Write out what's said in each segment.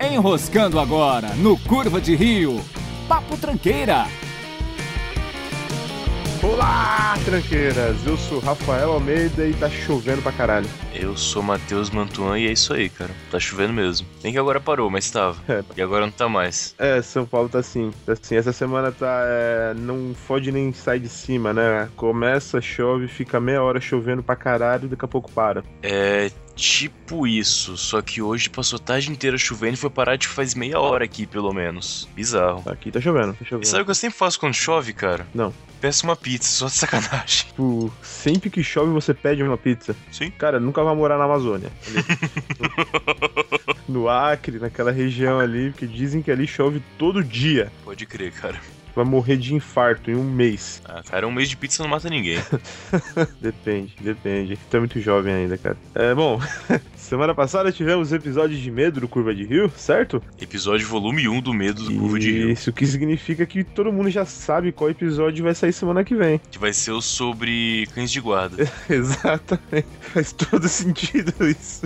Enroscando agora no Curva de Rio. Papo Tranqueira. Olá, tranqueiras! Eu sou Rafael Almeida e tá chovendo pra caralho. Eu sou Matheus Mantuan e é isso aí, cara. Tá chovendo mesmo. Nem que agora parou, mas tava. É. E agora não tá mais. É, São Paulo tá assim. Tá assim. Essa semana tá. é, não fode nem sai de cima, né? Começa, chove, fica meia hora chovendo pra caralho e daqui a pouco para. É tipo isso, só que hoje passou a tarde inteira chovendo e foi parar de faz meia hora aqui, pelo menos. Bizarro. Aqui tá chovendo, tá E chovendo. sabe o que eu sempre faço quando chove, cara? Não. Peço uma pizza, só de sacanagem. Tipo, sempre que chove você pede uma pizza. Sim. Cara, nunca vai morar na Amazônia. No Acre, naquela região ali, porque dizem que ali chove todo dia. Pode crer, cara. Vai morrer de infarto em um mês. Ah, cara, um mês de pizza não mata ninguém. Depende, depende. É muito jovem ainda, cara. É, bom, semana passada tivemos episódio de medo do Curva de Rio, certo? Episódio volume 1 do Medo do Curva de Rio. Isso que significa que todo mundo já sabe qual episódio vai sair semana que vem. Que vai ser o sobre cães de guarda. Exatamente. Faz todo sentido isso.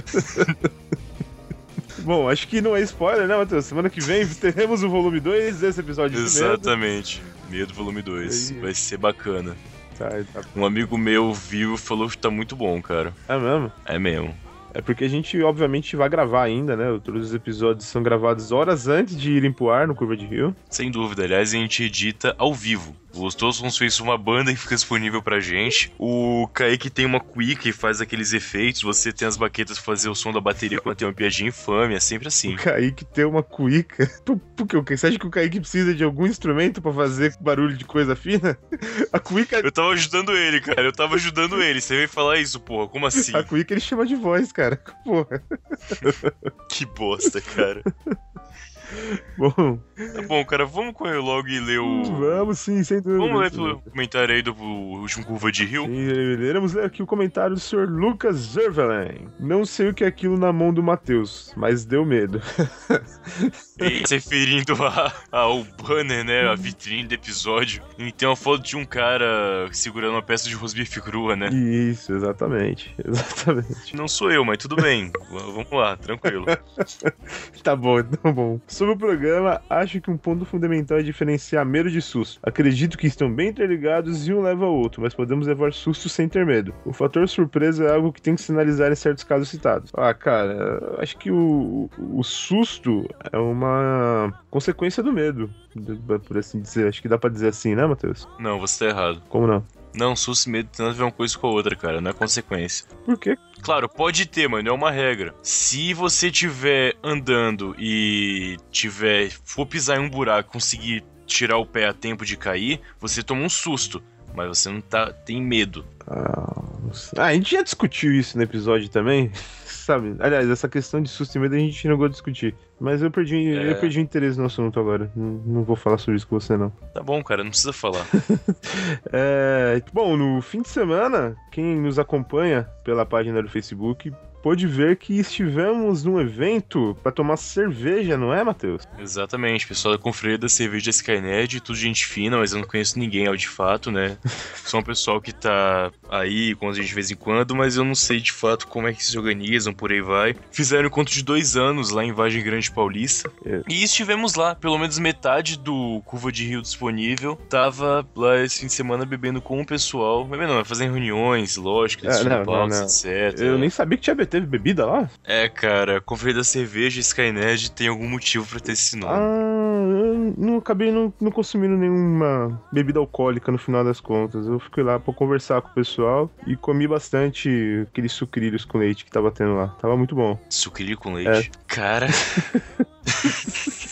Bom, acho que não é spoiler, né, Matheus? Semana que vem teremos o volume 2 desse episódio de medo. Exatamente. Medo volume 2. Aí. Vai ser bacana. Tá, tá. Um amigo meu viu e falou que tá muito bom, cara. É mesmo? É mesmo. É porque a gente, obviamente, vai gravar ainda, né? Todos os episódios são gravados horas antes de irem pro ar no Curva de Rio. Sem dúvida. Aliás, a gente edita ao vivo. O Os Sons fez uma banda que fica disponível pra gente. O Kaique tem uma Quick e faz aqueles efeitos. Você tem as baquetas pra fazer o som da bateria quando tem uma piadinha infame. É sempre assim. O Kaique tem uma cuíca. Por, por quê? O que? Você acha que o Kaique precisa de algum instrumento pra fazer barulho de coisa fina? A cuíca, Eu tava ajudando ele, cara. Eu tava ajudando ele. Você veio falar isso, porra. Como assim? a cuíca ele chama de voz, cara. Porra. Que bosta, cara. Bom, Tá bom, cara. Vamos logo e ler o. vamos sim, sem dúvida. Vamos ler pelo comentário aí do último curva de rio. Sim, iremos ler aqui o comentário do Sr. Lucas Zervelen. Não sei o que é aquilo na mão do Matheus, mas deu medo. E se referindo a- ao banner, né? A vitrine do episódio. E tem uma foto de um cara segurando uma peça de rosbife crua, né? Isso, exatamente. Exatamente. Não sou eu, mas tudo bem. Vamos lá, tranquilo. Tá bom, tá bom. Sobre o programa, acho que um ponto fundamental é diferenciar medo de susto. Acredito que estão bem interligados e um leva ao outro, mas podemos levar susto sem ter medo. O fator surpresa é algo que tem que sinalizar em certos casos citados. Ah, cara, acho que o, o susto é uma consequência do medo, por assim dizer. Acho que dá pra dizer assim, né, Matheus? Não, você tá errado. Como não? Não, susto e medo tem nada a ver uma coisa com a outra, cara. Não é consequência. Por quê? Claro, pode ter, mas não é uma regra. Se você tiver andando e tiver. for pisar em um buraco e conseguir tirar o pé a tempo de cair, você toma um susto. Mas você não tá. tem medo. Ah. Ah, a gente já discutiu isso no episódio também, sabe? Aliás, essa questão de susto e medo a gente chegou a discutir. Mas eu perdi, É. eu perdi o interesse no assunto agora. Não, não vou falar sobre isso com você, não. Tá bom, cara, não precisa falar. É, bom, no fim de semana, quem nos acompanha pela página do Facebook pôde ver que estivemos num evento pra tomar cerveja, não é, Matheus? Exatamente, pessoal da Confraria da Cerveja Skynet, tudo gente fina, mas eu não conheço ninguém ao de fato, né? Só um pessoal que tá aí com a gente de vez em quando, mas eu não sei de fato como é que se organizam, por aí vai. Fizeram um encontro de dois anos lá em Vargem Grande Paulista. É. E estivemos lá, pelo menos metade do Curva de Rio disponível. Tava lá esse fim de semana bebendo com o pessoal. Bebendo não, fazendo reuniões, lógico, É, não, não, não. etc. Eu nem sabia que tinha teve bebida lá. É, cara, Confraria da Cerveja Skynet tem algum motivo pra ter esse nome. Ah, eu não acabei não, não consumindo nenhuma bebida alcoólica no final das contas. Eu fiquei lá pra conversar com o pessoal e comi bastante aqueles sucrilhos com leite que tava tendo lá. Tava muito bom. Sucrilho com leite. Cara.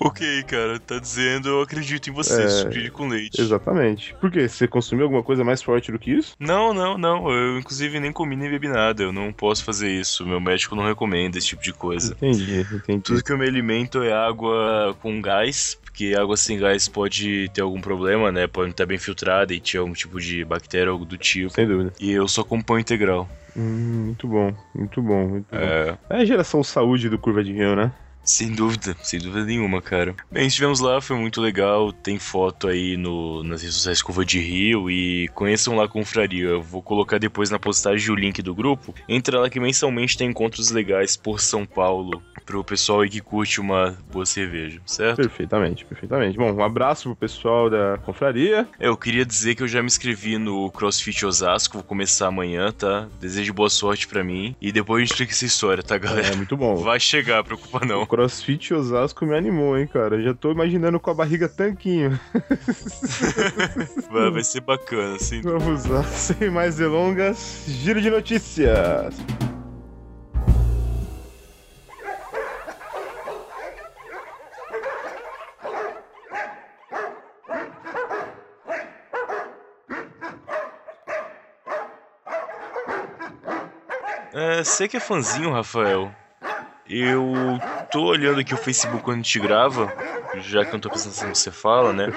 ok, cara, tá dizendo eu acredito em você, É, com leite. Exatamente. Por quê? Você consumiu alguma coisa mais forte do que isso? Não, não, não. Eu inclusive nem comi nem bebi nada. Eu não posso fazer isso. Meu médico não recomenda esse tipo de coisa. Entendi, entendi. Tudo que eu me alimento é água com gás, porque água sem gás pode ter algum problema, né? Pode não estar bem filtrada e ter algum tipo de bactéria ou algo do tipo. Sem dúvida. E eu só como pão integral. Hum, muito bom, muito bom, muito bom. É, É a geração saúde do Curva de Rio, né? Sem dúvida, sem dúvida nenhuma, cara. Bem, estivemos lá, foi muito legal. Tem foto aí no, nas redes sociais Curva de Rio e conheçam lá a confraria. Eu vou colocar depois na postagem o link do grupo. Entra lá que mensalmente tem encontros legais por São Paulo pro pessoal aí que curte uma boa cerveja, certo? Perfeitamente, perfeitamente. Bom, um abraço pro pessoal da confraria. Eu queria dizer que eu já me inscrevi no CrossFit Osasco, vou começar amanhã, tá? Desejo boa sorte pra mim. E depois a gente explica essa história, tá, galera? É muito bom. Vai chegar, preocupa não. CrossFit Osasco me animou, hein, cara. Já tô imaginando com a barriga tanquinho. Vai, vai ser bacana, sim. Vamos lá, sem mais delongas, giro de notícias. É, você que é fãzinho, Rafael. Eu tô olhando aqui o Facebook quando a gente grava, já que eu não tô no que você fala, né?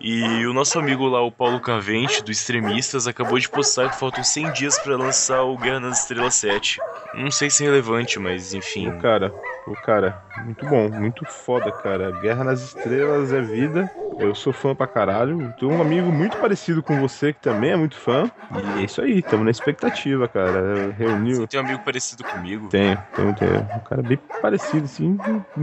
E o nosso amigo lá, o Paulo Cavente, do Extremistas, acabou de postar que faltam 100 dias pra lançar o Guerra nas Estrelas 7. Não sei se é relevante, mas enfim. Cara, o cara, muito bom, muito foda, cara. Guerra nas Estrelas é vida. Eu sou fã pra caralho. Tenho um amigo muito parecido com você que também é muito fã. E é isso aí, tamo na expectativa, cara. Reuniu. Você tem um amigo parecido comigo? Tenho, tenho, tenho. Um cara bem parecido, assim.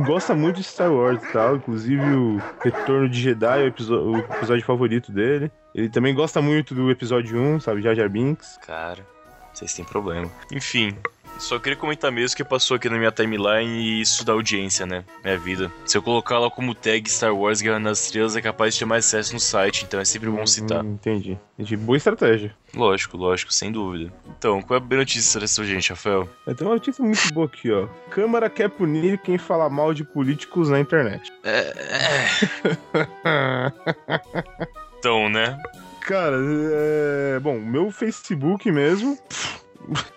Gosta muito de Star Wars e tal. Inclusive o Retorno de Jedi é o, episo- o episódio favorito dele. Ele também gosta muito do episódio 1, sabe? Jar Jar Binks. Cara, vocês têm problema. Enfim, só queria comentar mesmo que passou aqui na minha timeline e isso da audiência, né? Minha vida. Se eu colocar lá como tag Star Wars Guerra nas Estrelas, é capaz de ter mais acesso no site, então é sempre bom citar. Hum, entendi. Entendi. Boa estratégia. Lógico, lógico, sem dúvida. Então, qual é a boa notícia dessa gente, Rafael? Tem uma notícia muito boa aqui, ó. Câmara quer punir quem fala mal de políticos na internet. Então, né? Cara, é... bom, meu Facebook mesmo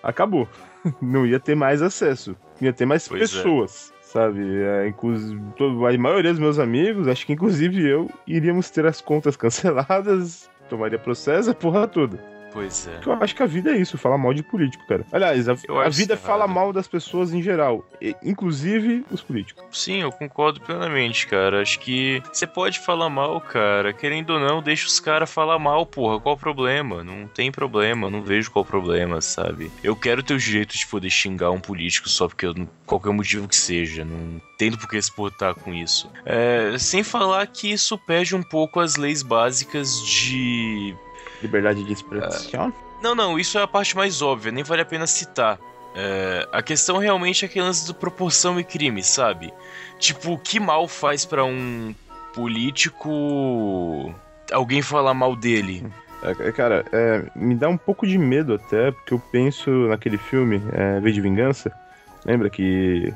acabou. Não ia ter mais acesso. Ia ter mais Pois é. pessoas, sabe? É, inclusive, a maioria dos meus amigos, acho que inclusive eu, iríamos ter as contas canceladas, tomaria processo, a porra toda. Pois é. Porque eu acho que a vida é isso, falar mal de político, cara. Aliás, a, a vida fala mal das pessoas em geral, inclusive os políticos. Sim, eu concordo plenamente, cara. Acho que você pode falar mal, cara. Querendo ou não, deixa os caras falar mal, porra. Qual o problema? Não tem problema, não vejo qual o problema, sabe? Eu quero ter o direito de poder xingar um político só porque eu, qualquer motivo que seja. Não tendo por que se portar com isso. É, sem falar que isso perde um pouco as leis básicas de Liberdade de expressão. não, não, isso é a parte mais óbvia, nem vale a pena citar. É, a questão realmente é aquele lance do proporção e crime, sabe? Tipo, que mal faz pra um político alguém falar mal dele? É, cara, é, me dá um pouco de medo até, porque eu penso naquele filme, é, V de Vingança. Lembra que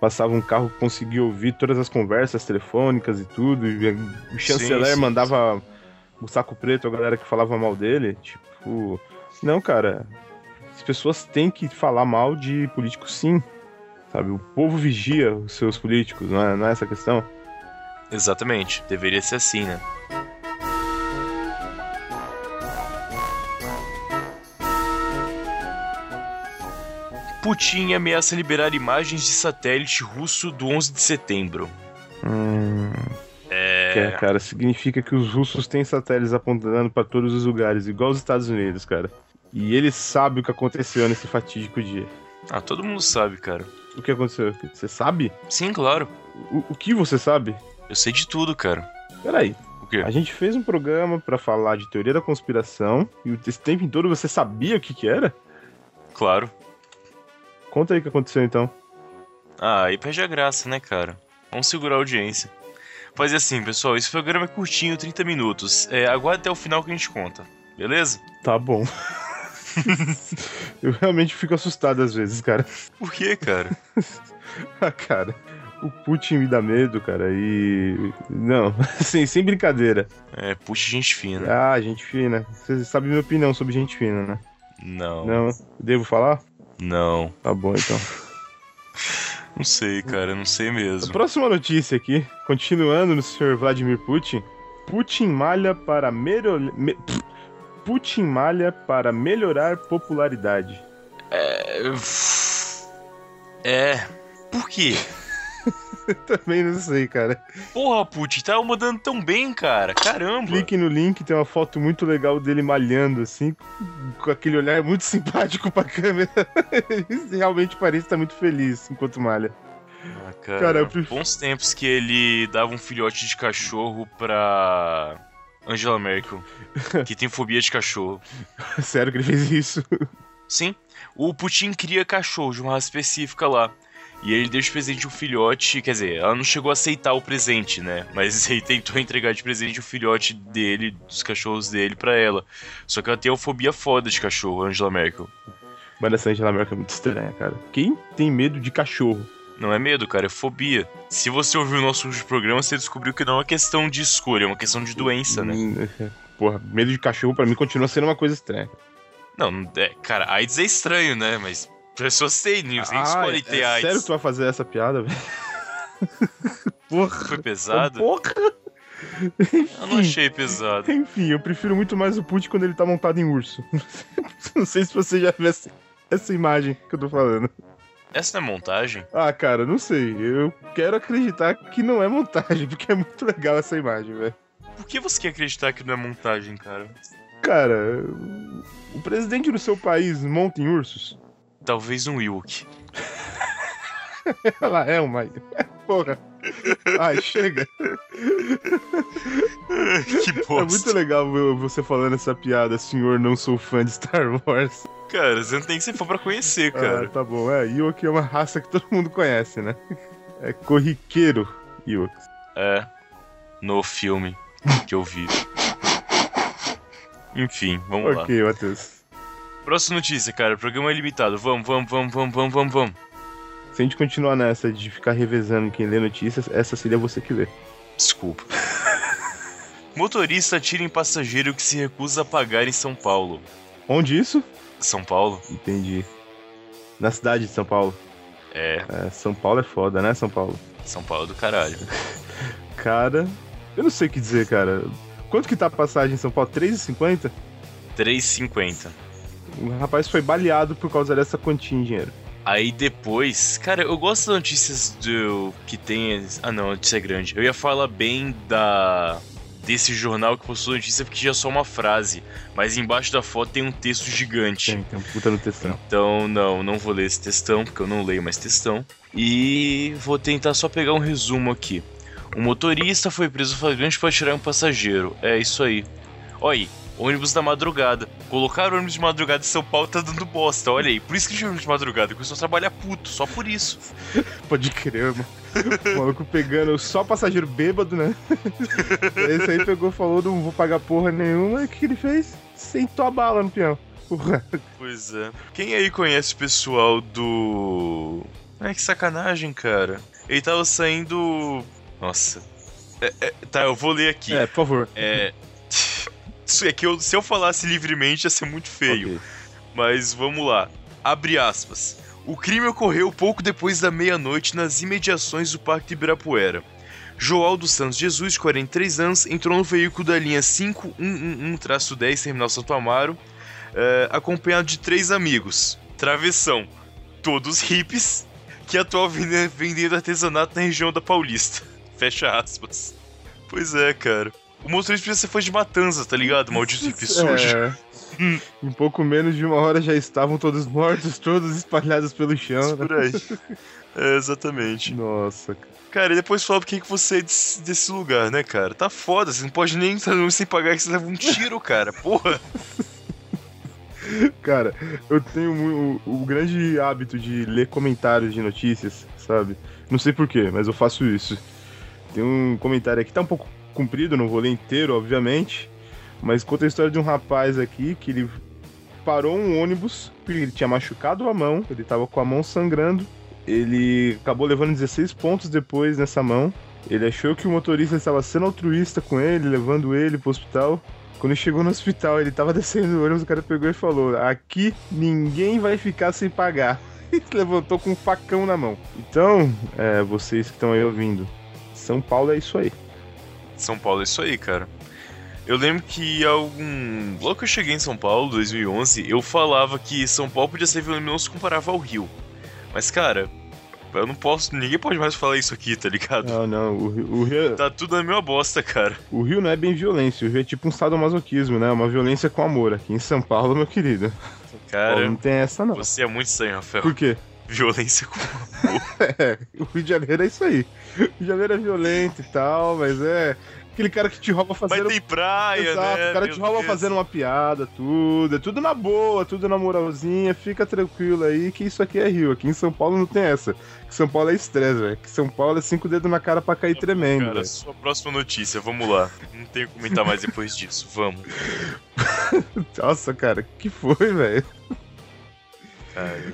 passava um carro conseguia ouvir todas as conversas telefônicas e tudo, e o chanceler sim, mandava o saco preto a galera que falava mal dele? Tipo, não, cara. As pessoas têm que falar mal de políticos sim. Sabe, o povo vigia os seus políticos, não é, não é essa questão? Exatamente, deveria ser assim, né? Putin ameaça liberar imagens de satélite russo do 11 de setembro. Hum. É. É, cara, significa que os russos têm satélites apontando pra todos os lugares, igual os Estados Unidos, cara. E eles sabem o que aconteceu nesse fatídico dia. Ah, todo mundo sabe, cara. O que aconteceu? Você sabe? Sim, claro. O, o que você sabe? Eu sei de tudo, cara. Peraí, O quê? a gente fez um programa pra falar de teoria da conspiração e esse tempo todo você sabia o que que era? Claro. Conta aí o que aconteceu então. Ah, aí perde a graça, né, cara? Vamos segurar a audiência. Fazer assim, pessoal, esse programa é curtinho, 30 minutos. É, aguarde até o final que a gente conta. Beleza? Tá bom. Eu realmente fico assustado às vezes, cara. Por quê, cara? Ah, cara, o Putin me dá medo, cara, e. Não, sem, sem brincadeira. É, puxa gente fina. Ah, gente fina. Você sabe minha opinião sobre gente fina, né? Não. Não, devo falar? Não. Tá bom, então. Não sei, cara, não sei A mesmo. próxima notícia aqui, continuando no Sr. Vladimir Putin. Putin malha para melhor... me- Putin malha para melhorar popularidade. É. É. Por quê? Também não sei, cara. Porra, Putin, tava mandando tão bem, cara. Caramba. Clique no link, tem uma foto muito legal dele malhando, assim, com aquele olhar muito simpático pra câmera. Ele realmente parece estar muito feliz enquanto malha. Ah, cara, Cara, prefiro- bons tempos que ele dava um filhote de cachorro pra Angela Merkel, que tem fobia de cachorro. Sério que ele fez isso? Sim, o Putin cria cachorro de uma raça específica lá. E ele deu de presente um filhote, quer dizer, ela não chegou a aceitar o presente, né? Mas ele tentou entregar de presente o filhote dele, dos cachorros dele, pra ela. Só que ela tem uma fobia foda de cachorro, Angela Merkel. Mas essa Angela Merkel é muito estranha, cara. Quem tem medo de cachorro? Não é medo, cara, é fobia. Se você ouviu o nosso último programa, você descobriu que não é uma questão de escolha, é uma questão de doença, né? Hum, Porra, medo de cachorro pra mim continua sendo uma coisa estranha. Não, não é, cara, AIDS é estranho, né? Mas pessoas têm, nem Ah, escolhem ter é AIDS. sério que tu vai fazer essa piada, velho? Porra. Foi pesado? Porra. Eu não achei pesado. Enfim, eu prefiro muito mais o Putin quando ele tá montado em urso. Não sei se você já viu essa, essa imagem que eu tô falando. Essa não é montagem? Ah, cara, não sei. Eu quero acreditar que não é montagem, porque é muito legal essa imagem, velho. Por que você quer acreditar que não é montagem, cara? Cara, o presidente do seu país monta em ursos? Talvez um Wilk. Ela é uma. Porra. Ai, chega. que É bosta. muito legal você falando essa piada, senhor, não sou fã de Star Wars. Cara, você não tem que ser fã pra conhecer, Ah, cara. tá bom. É, Ewok é uma raça que todo mundo conhece, né? É corriqueiro Ewok. É. No filme que eu vi. Enfim, vamos lá. Ok, Matheus. Próxima notícia, cara. Programa é limitado. Vamos, vamos, vamos, vamos, vamos, vamos, vamos. Se a gente continuar nessa de ficar revezando quem lê notícias, essa seria você que lê. Desculpa. Motorista atira em passageiro que se recusa a pagar em São Paulo. Onde isso? São Paulo? Entendi. Na cidade de São Paulo. É, É, São Paulo é foda, né, São Paulo? São Paulo do caralho. Cara, eu não sei o que dizer, cara. Quanto que tá a passagem em São Paulo? 3,50? 3,50. O rapaz foi baleado por causa dessa quantia em dinheiro. Aí depois, cara, eu gosto das notícias do que tem. Ah, não, a notícia é grande. Eu ia falar bem da desse jornal que postou notícia porque tinha só uma frase, mas embaixo da foto tem um texto gigante. Tem, tem um puta no textão. Então, não, não vou ler esse textão, porque eu não leio mais textão. E vou tentar só pegar um resumo aqui. O motorista foi preso flagrante para tirar um passageiro. É isso aí. Olha aí, ônibus da madrugada. Colocaram ônibus de madrugada em São Paulo tá dando bosta, olha aí. Por isso que chama de madrugada, começou a trabalhar puto, só por isso. Pode crer, mano. O maluco pegando só passageiro bêbado, né? Esse aí pegou e falou: não vou pagar porra nenhuma. E o que que ele fez? Sentou a bala no peão. Porra. Pois é. Quem aí conhece o pessoal do. Ai, que sacanagem, cara. Ele tava saindo. Nossa. É, é, tá, eu vou ler aqui. É, por favor. É. Isso é que eu, se eu falasse livremente ia ser muito feio. Ok. Mas vamos lá. Abre aspas. O crime ocorreu pouco depois da meia-noite nas imediações do Parque Ibirapuera. João dos Santos Jesus, de 43 anos, entrou no veículo da linha 5111-10 Terminal Santo Amaro, eh, acompanhado de três amigos. Travessão. Todos hippies que vende- vendendo artesanato na região da Paulista. Fecha aspas. Pois é, cara. O motorista precisa ser fã de matança, tá ligado? Maldito sujo. É. Em pouco menos de uma hora já estavam todos mortos, todos espalhados pelo chão. né? Por aí. É, exatamente. Nossa, cara. Cara, e depois fala por que você é desse, desse lugar, né, cara? Tá foda, você não pode nem entrar sem pagar que você leva um tiro, cara. Porra. Cara, eu tenho o, o grande hábito de ler comentários de notícias, sabe? Não sei porquê, mas eu faço isso. Tem um comentário aqui, tá um pouco comprido, não vou ler inteiro, obviamente. Mas conta a história de um rapaz aqui que ele parou um ônibus, porque ele tinha machucado a mão, ele tava com a mão sangrando. Ele acabou levando 16 pontos depois nessa mão. Ele achou que o motorista estava sendo altruísta com ele, levando ele pro hospital. Quando ele chegou no hospital, ele tava descendo o ônibus, o cara pegou e falou: Aqui ninguém vai ficar sem pagar. E levantou com um facão na mão. Então, é, vocês que estão aí ouvindo, São Paulo é isso aí. São Paulo é isso aí, cara. Eu lembro que algum. Logo que eu cheguei em São Paulo, 2011, eu falava que São Paulo podia ser violento se comparava ao Rio. Mas, cara, Eu não posso. Ninguém pode mais falar isso aqui, tá ligado? Não, não. O, Rio- o, Rio, Tá tudo na mesma bosta, cara. o Rio não é bem violência. O Rio é tipo um sadomasoquismo, né? Uma violência com amor. Aqui em São Paulo, meu querido. Cara, Ó, não tem essa, não. você é muito estranho, Rafael. Por quê? Violência com. É, o Rio de Janeiro é isso aí. O Rio de Janeiro é violento e tal, mas é. Aquele cara que te rouba fazendo. Mas tem praia, Exato, né? o cara Meu te rouba Deus. fazendo uma piada, tudo. É tudo na boa, tudo na moralzinha. Fica tranquilo aí que isso aqui é Rio. Aqui em São Paulo não tem essa. Que São Paulo é estresse, velho. Que São Paulo é cinco dedos na cara pra cair tremendo, Cara, velho. sua próxima notícia, vamos lá. Não tenho que comentar mais depois disso, vamos. Nossa, cara, que foi, velho? Cara,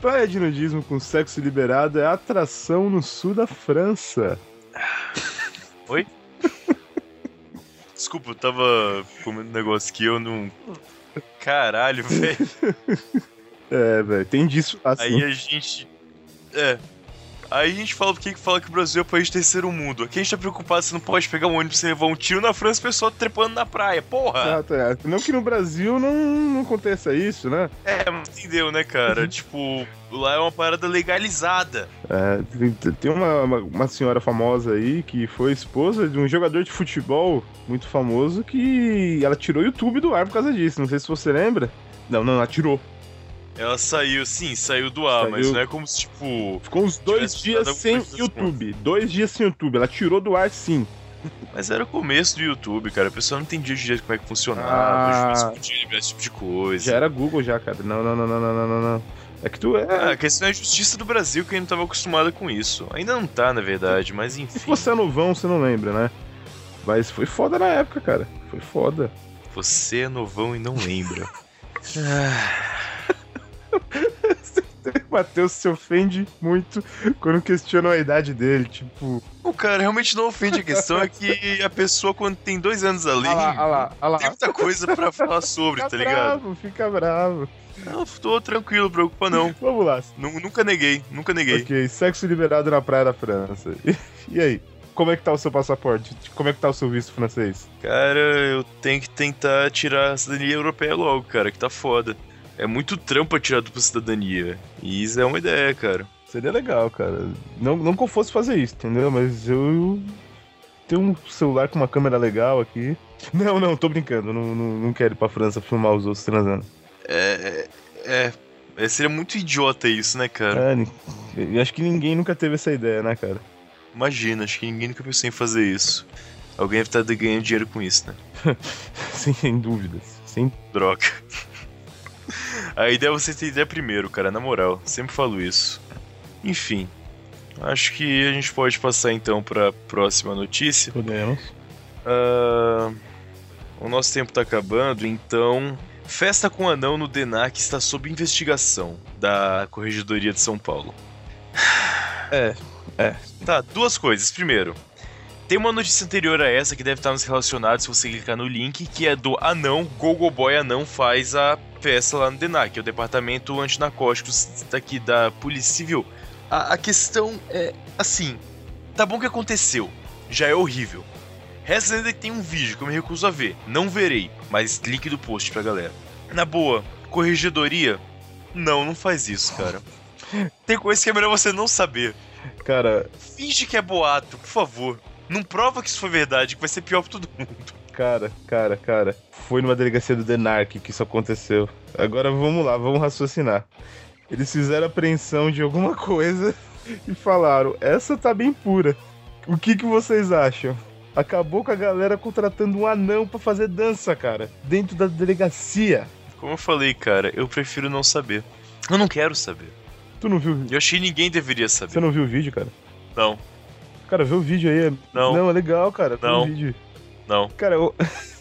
Praia de nudismo com sexo liberado é atração no sul da França. desculpa, eu tava comendo um negócio que eu não. Caralho, velho. É, velho, tem disso assim. Aí a gente. É. Aí a gente fala por que fala que o Brasil é país de terceiro mundo. Aqui a gente tá preocupado se não pode pegar um ônibus e levar um tiro na França, o pessoal trepando na praia. Porra! Exato, é. Não que no Brasil não, não aconteça isso, né? É, mas entendeu, né, cara? tipo, lá é uma parada legalizada. É, tem- tem uma, uma, uma senhora famosa aí que foi esposa de um jogador de futebol muito famoso que ela tirou o YouTube do ar por causa disso. Não sei se você lembra. Não, não, ela tirou. Ela saiu, sim, saiu do ar, mas Saiu. não é como se, tipo. Ficou uns dois dias sem coisa YouTube. Dois dias sem YouTube. Ela tirou do ar sim. Mas era o começo do YouTube, cara. A pessoa não entendia direito como é que funcionava, Ah. juiz podia liberar esse tipo de coisa. Já era Google já, cara. Não, não, não, não, não, não, não. É que tu é. Ah, a questão é a justiça do Brasil que a gente não tava acostumado com isso. Ainda não tá, na verdade, mas enfim. Se você é novão, você não lembra, né? Mas foi foda na época, cara. Foi foda. Você é novão e não lembra. Ah, Matheus se ofende muito quando questionam a idade dele. Tipo, o cara realmente não ofende. A questão é que a pessoa, quando tem dois anos ali, ah lá, ah lá, ah lá. tem muita coisa pra falar sobre, Fica tá ligado? bravo, fica bravo. Não, tô tranquilo, preocupa não. Vamos lá. Nu- Nunca neguei, nunca neguei. Ok, sexo liberado na praia da França. E aí? Como é que tá o seu passaporte? Como é que tá o seu visto francês? Cara, eu tenho que tentar tirar a cidadania europeia logo, cara, que tá foda. É muito trampo pra tirar dupla cidadania. E isso é uma ideia, cara. Seria legal, cara. Não, não que eu fosse fazer isso, entendeu? Mas eu tenho um celular com uma câmera legal aqui. Não, não, tô brincando. Não, não, não quero ir pra França filmar os outros transando. É. É. é seria muito idiota isso, né, cara? É, acho que ninguém nunca teve essa ideia, né, cara? Imagina, acho que ninguém nunca pensou em fazer isso. Alguém deve estar ganhando dinheiro com isso, né? Sem dúvidas. Sem... Droga. A ideia é você ter ideia primeiro, cara, na moral. Sempre falo isso. Enfim. Acho que a gente pode passar então pra próxima notícia. Podemos. Ah, o nosso tempo tá acabando, então. Festa com anão no DENAC está sob investigação da Corregedoria de São Paulo. É, é. Tá, duas coisas. Primeiro, tem uma notícia anterior a essa que deve estar nos relacionados se você clicar no link, que é do Anão, Gogo Boy Anão faz a festa lá no DENAC, que é o Departamento Antinarcóticos daqui da Polícia Civil. A, a questão é, assim, tá bom que aconteceu, já é horrível. Resta ainda que tem um vídeo que eu me recuso a ver, não verei, mas link do post pra galera. Na boa, corregedoria? Não, não faz isso, cara. Tem coisa que é melhor você não saber. Cara, Finge que é boato, por favor. Não prova que isso foi verdade, que vai ser pior pra todo mundo. Cara, cara, cara. Foi numa delegacia do Denark que isso aconteceu. Agora vamos lá, vamos raciocinar. Eles fizeram apreensão de alguma coisa e falaram: essa tá bem pura. O que, que vocês acham? Acabou com a galera contratando um anão pra fazer dança, cara. Dentro da delegacia. Como eu falei, cara, eu prefiro não saber. Eu não quero saber. Tu não viu? Eu achei que ninguém deveria saber. Você não viu o vídeo, cara? Não, Cara, vê o vídeo aí. é- Não. Não, é legal, cara. Tem Não. um vídeo. Não, Cara, o-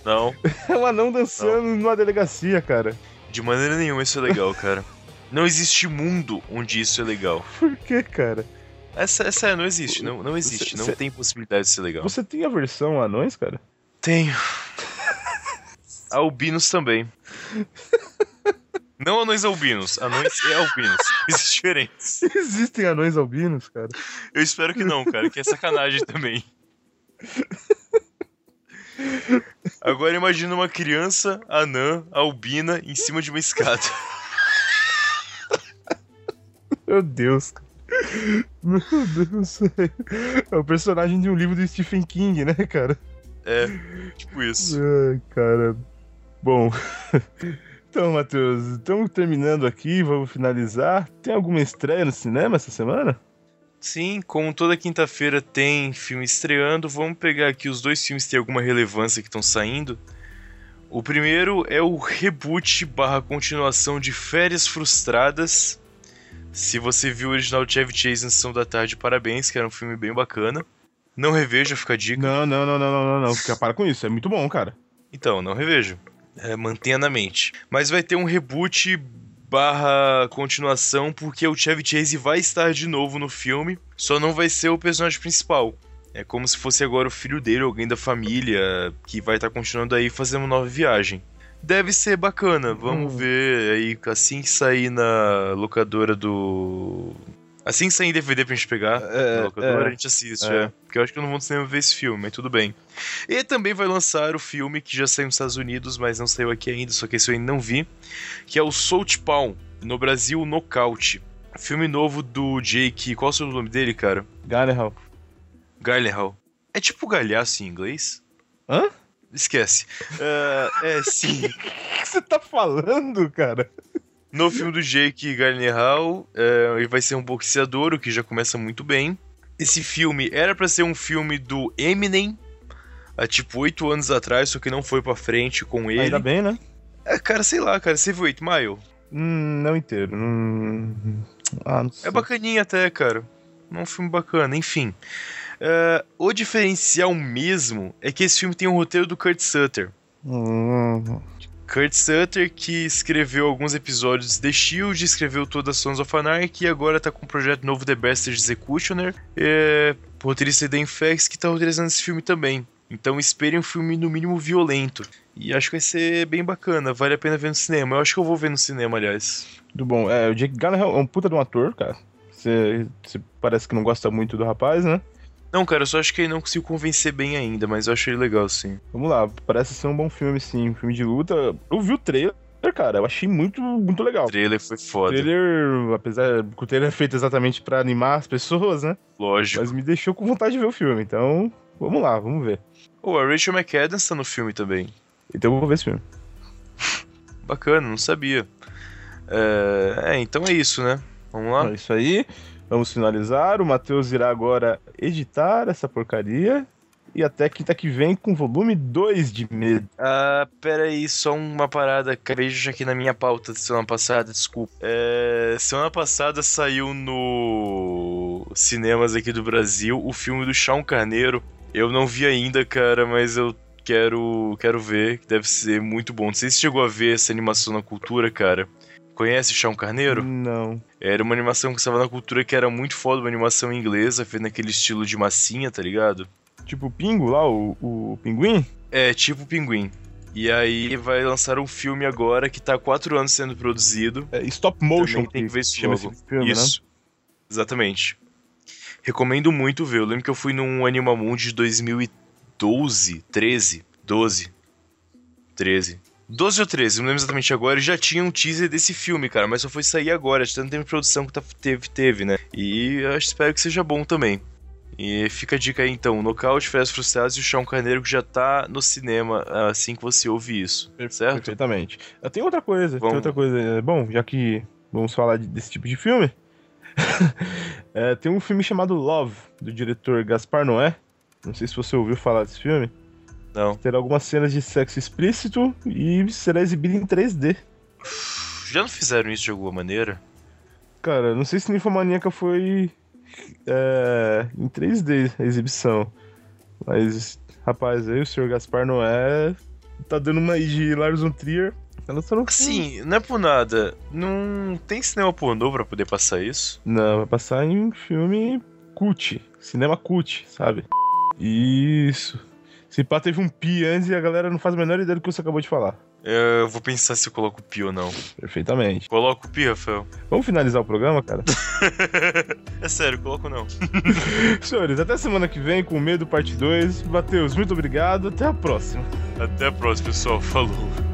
não. é um anão dançando numa delegacia, cara. De maneira nenhuma isso é legal, cara. Não existe mundo onde isso é legal. Por que, cara? Essa, essa não existe, não, não existe. Não Cê- tem possibilidade de ser legal. Você tem a versão anões, cara? Tenho. Albinos também. Não anões albinos, anões e albinos. Existe diferença. Existem anões albinos, cara? Eu espero que não, cara, que é sacanagem também. Agora imagina uma criança anã, albina, em cima de uma escada. Meu Deus. cara. Meu Deus. É o personagem de um livro do Stephen King, né, cara? É, tipo isso. Ai, cara. Bom. Então, Matheus, estamos terminando aqui, vamos finalizar. Tem alguma estreia no cinema essa semana? Sim, como toda quinta-feira tem filme estreando, vamos pegar aqui os dois filmes que têm alguma relevância que estão saindo. O primeiro é o reboot barra continuação de Férias Frustradas. Se você viu o original de Chevy Chase em Sessão da Tarde, parabéns, que era um filme bem bacana. Não reveja, fica a dica. Não, não, não, não, não, não, não. Fica para com isso, é muito bom, cara. Então, não reveja. É, mantenha na mente. Mas vai ter um reboot barra continuação, porque o Chevy Chase vai estar de novo no filme, só não vai ser o personagem principal. É como se fosse agora o filho dele, alguém da família, que vai estar continuando aí fazendo uma nova viagem. Deve ser bacana, vamos Hum. ver aí assim que sair na locadora do. Assim que sair em DVD pra gente pegar É, locadora, é. a gente assiste, É. é. Porque eu acho que eu não vou no cinema ver esse filme, mas tudo bem. E também vai lançar o filme que já saiu nos Estados Unidos, mas não saiu aqui ainda, só que esse eu ainda não vi, que é o Salt Pawn, no Brasil, Nocaute. Filme novo do Jake. Qual é o seu nome dele, cara? Gyllenhaal. Gyllenhaal. É tipo galhaço em inglês? Hã? Esquece. É, é sim. O que você tá falando, cara? No filme do Jake Gyllenhaal, é, ele vai ser um boxeador, o que já começa muito bem. Esse filme era pra ser um filme do Eminem, há tipo oito anos atrás, só que não foi pra frente com ele. Ainda bem, né? É, cara, sei lá, cara, você viu 8 Mile? Hum, não inteiro. Não... Ah, não. É bacaninha até, cara. É um filme bacana, enfim. É, o diferencial mesmo é que esse filme tem um roteiro do Kurt Sutter. Hum, Kurt Sutter, que escreveu alguns episódios de The Shield, escreveu toda Sons of Anarchy e agora tá com um projeto novo The Bastard Executioner. É, roteirista da Infex que tá roteirizando esse filme também. Então esperem um filme no mínimo violento. E acho que vai ser bem bacana, vale a pena ver no cinema. Eu acho que eu vou ver no cinema, aliás. Tudo bom. É, o Jake Gyllenhaal é um puta de um ator, cara. Você parece que não gosta muito do rapaz, né? Não, cara, eu só acho que ele não conseguiu convencer bem ainda, mas eu achei legal, sim. Vamos lá, parece ser um bom filme, sim. Um filme de luta. Eu vi o trailer, cara. Eu achei muito, muito legal. O trailer foi O foda, trailer, apesar que o trailer é feito exatamente pra animar as pessoas, né? lógico. Mas me deixou com vontade de ver o filme. Então, vamos lá, vamos ver. Pô, a Rachel McAdams tá no filme também. Então eu vou ver esse filme. Bacana, não sabia. É, é, então é isso, né? Vamos lá? É isso aí. Vamos finalizar. O Matheus irá agora editar essa porcaria. E até quinta que vem com volume 2 de medo. Ah, pera aí, só uma parada. Acabei de aqui na minha pauta de semana passada, desculpa. É, semana passada saiu no cinemas aqui do Brasil o filme do Chão Carneiro. Eu não vi ainda, cara, mas eu quero, quero ver, deve ser muito bom. Não sei se chegou a ver essa animação na cultura, cara. Conhece o Chão Carneiro? Não. Era uma animação que estava na cultura que era muito foda, uma animação inglesa, feita naquele estilo de massinha, tá ligado? Tipo o Pingo lá, o, o Pinguim? É, tipo Pinguim. E aí vai lançar um filme agora que tá há quatro anos sendo produzido. É, stop motion. Também tem que ver esse filme, né? Isso. Exatamente. Recomendo muito ver. Eu lembro que eu fui num Animamundi de 2012, 13, 12, 13. 12 ou 13, não lembro exatamente agora, e já tinha um teaser desse filme, cara, mas só foi sair agora, de tanto tempo de produção que tá- teve, teve, né? E eu espero que seja bom também. E fica a dica aí então, Nocaute, Férias Frustradas e o Chão Carneiro que já tá no cinema assim que você ouve isso, certo? Perfeitamente. Tenho outra coisa, tem Vamos. outra coisa. É, Bom, já que vamos falar de- desse tipo de filme, é, tem um filme chamado Love, do diretor Gaspar Noé. Não sei se você ouviu falar desse filme. Não. Terá algumas cenas de sexo explícito e será exibido em 3D. Já não fizeram isso de alguma maneira? Cara, não sei se Ninfomaníaca foi é, em 3D a exibição. Mas, rapaz, aí o senhor Gaspar Noé tá dando uma aí de Lars von Trier. Lançando um filme. Sim, não é por nada. Não tem cinema pornô pra poder passar isso? Não, vai passar em um filme cult. Cinema cult, sabe? Isso. Se pá, teve um pi antes e a galera não faz a menor ideia do que você acabou de falar. Eu vou pensar se eu coloco pi ou não. Perfeitamente. Coloco o pi, Rafael? Vamos finalizar o programa, cara? é sério, coloco não. Senhores, até semana que vem com Medo Parte 2. Matheus, muito obrigado. Até a próxima. Até a próxima, pessoal. Falou.